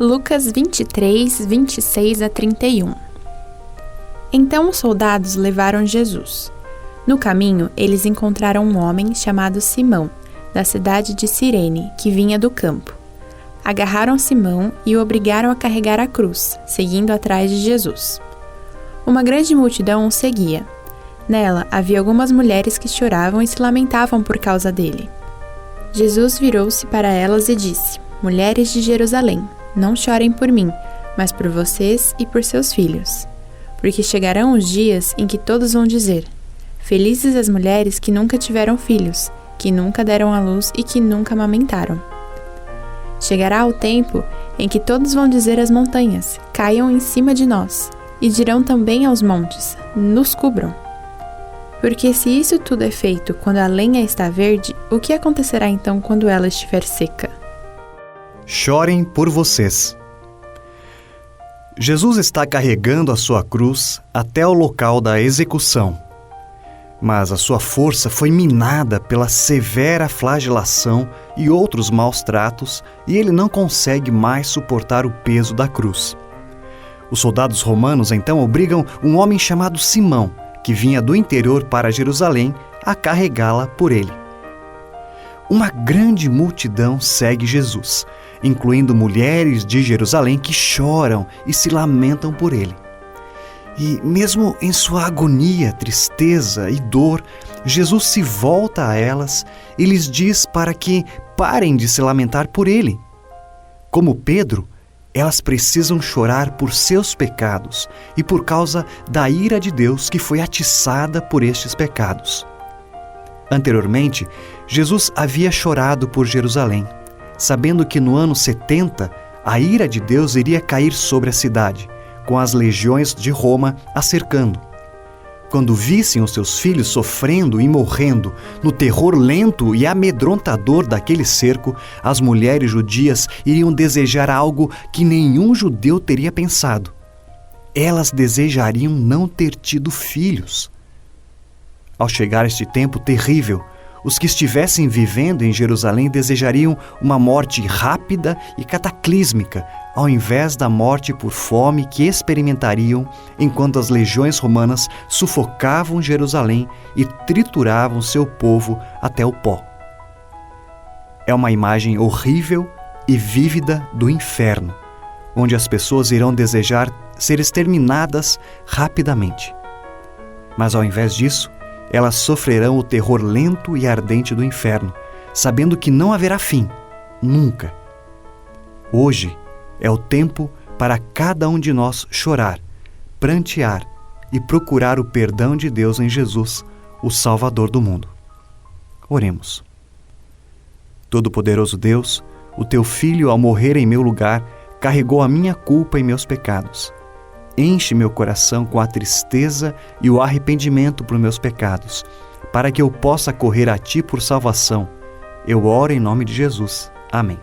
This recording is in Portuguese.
Lucas 23, 26 a 31 Então os soldados levaram Jesus. No caminho, eles encontraram um homem chamado Simão, da cidade de Cirene, que vinha do campo. Agarraram Simão e o obrigaram a carregar a cruz, seguindo atrás de Jesus. Uma grande multidão o seguia. Nela havia algumas mulheres que choravam e se lamentavam por causa dele. Jesus virou-se para elas e disse: Mulheres de Jerusalém, não chorem por mim, mas por vocês e por seus filhos. Porque chegarão os dias em que todos vão dizer: Felizes as mulheres que nunca tiveram filhos, que nunca deram à luz e que nunca amamentaram. Chegará o tempo em que todos vão dizer às montanhas: Caiam em cima de nós, e dirão também aos montes: Nos cubram. Porque se isso tudo é feito quando a lenha está verde, o que acontecerá então quando ela estiver seca? Chorem por vocês. Jesus está carregando a sua cruz até o local da execução. Mas a sua força foi minada pela severa flagelação e outros maus tratos, e ele não consegue mais suportar o peso da cruz. Os soldados romanos então obrigam um homem chamado Simão, que vinha do interior para Jerusalém, a carregá-la por ele. Uma grande multidão segue Jesus, incluindo mulheres de Jerusalém que choram e se lamentam por ele. E mesmo em sua agonia, tristeza e dor, Jesus se volta a elas e lhes diz para que parem de se lamentar por ele. Como Pedro, elas precisam chorar por seus pecados e por causa da ira de Deus que foi atiçada por estes pecados. Anteriormente, Jesus havia chorado por Jerusalém sabendo que no ano 70 a ira de Deus iria cair sobre a cidade, com as legiões de Roma a cercando. Quando vissem os seus filhos sofrendo e morrendo no terror lento e amedrontador daquele cerco, as mulheres judias iriam desejar algo que nenhum judeu teria pensado. Elas desejariam não ter tido filhos. Ao chegar este tempo terrível, os que estivessem vivendo em Jerusalém desejariam uma morte rápida e cataclísmica, ao invés da morte por fome que experimentariam enquanto as legiões romanas sufocavam Jerusalém e trituravam seu povo até o pó. É uma imagem horrível e vívida do inferno, onde as pessoas irão desejar ser exterminadas rapidamente. Mas ao invés disso, elas sofrerão o terror lento e ardente do inferno, sabendo que não haverá fim, nunca. Hoje é o tempo para cada um de nós chorar, prantear e procurar o perdão de Deus em Jesus, o Salvador do mundo. Oremos. Todo-Poderoso Deus, o teu Filho, ao morrer em meu lugar, carregou a minha culpa e meus pecados Enche meu coração com a tristeza e o arrependimento por meus pecados, para que eu possa correr a Ti por salvação. Eu oro em nome de Jesus. Amém.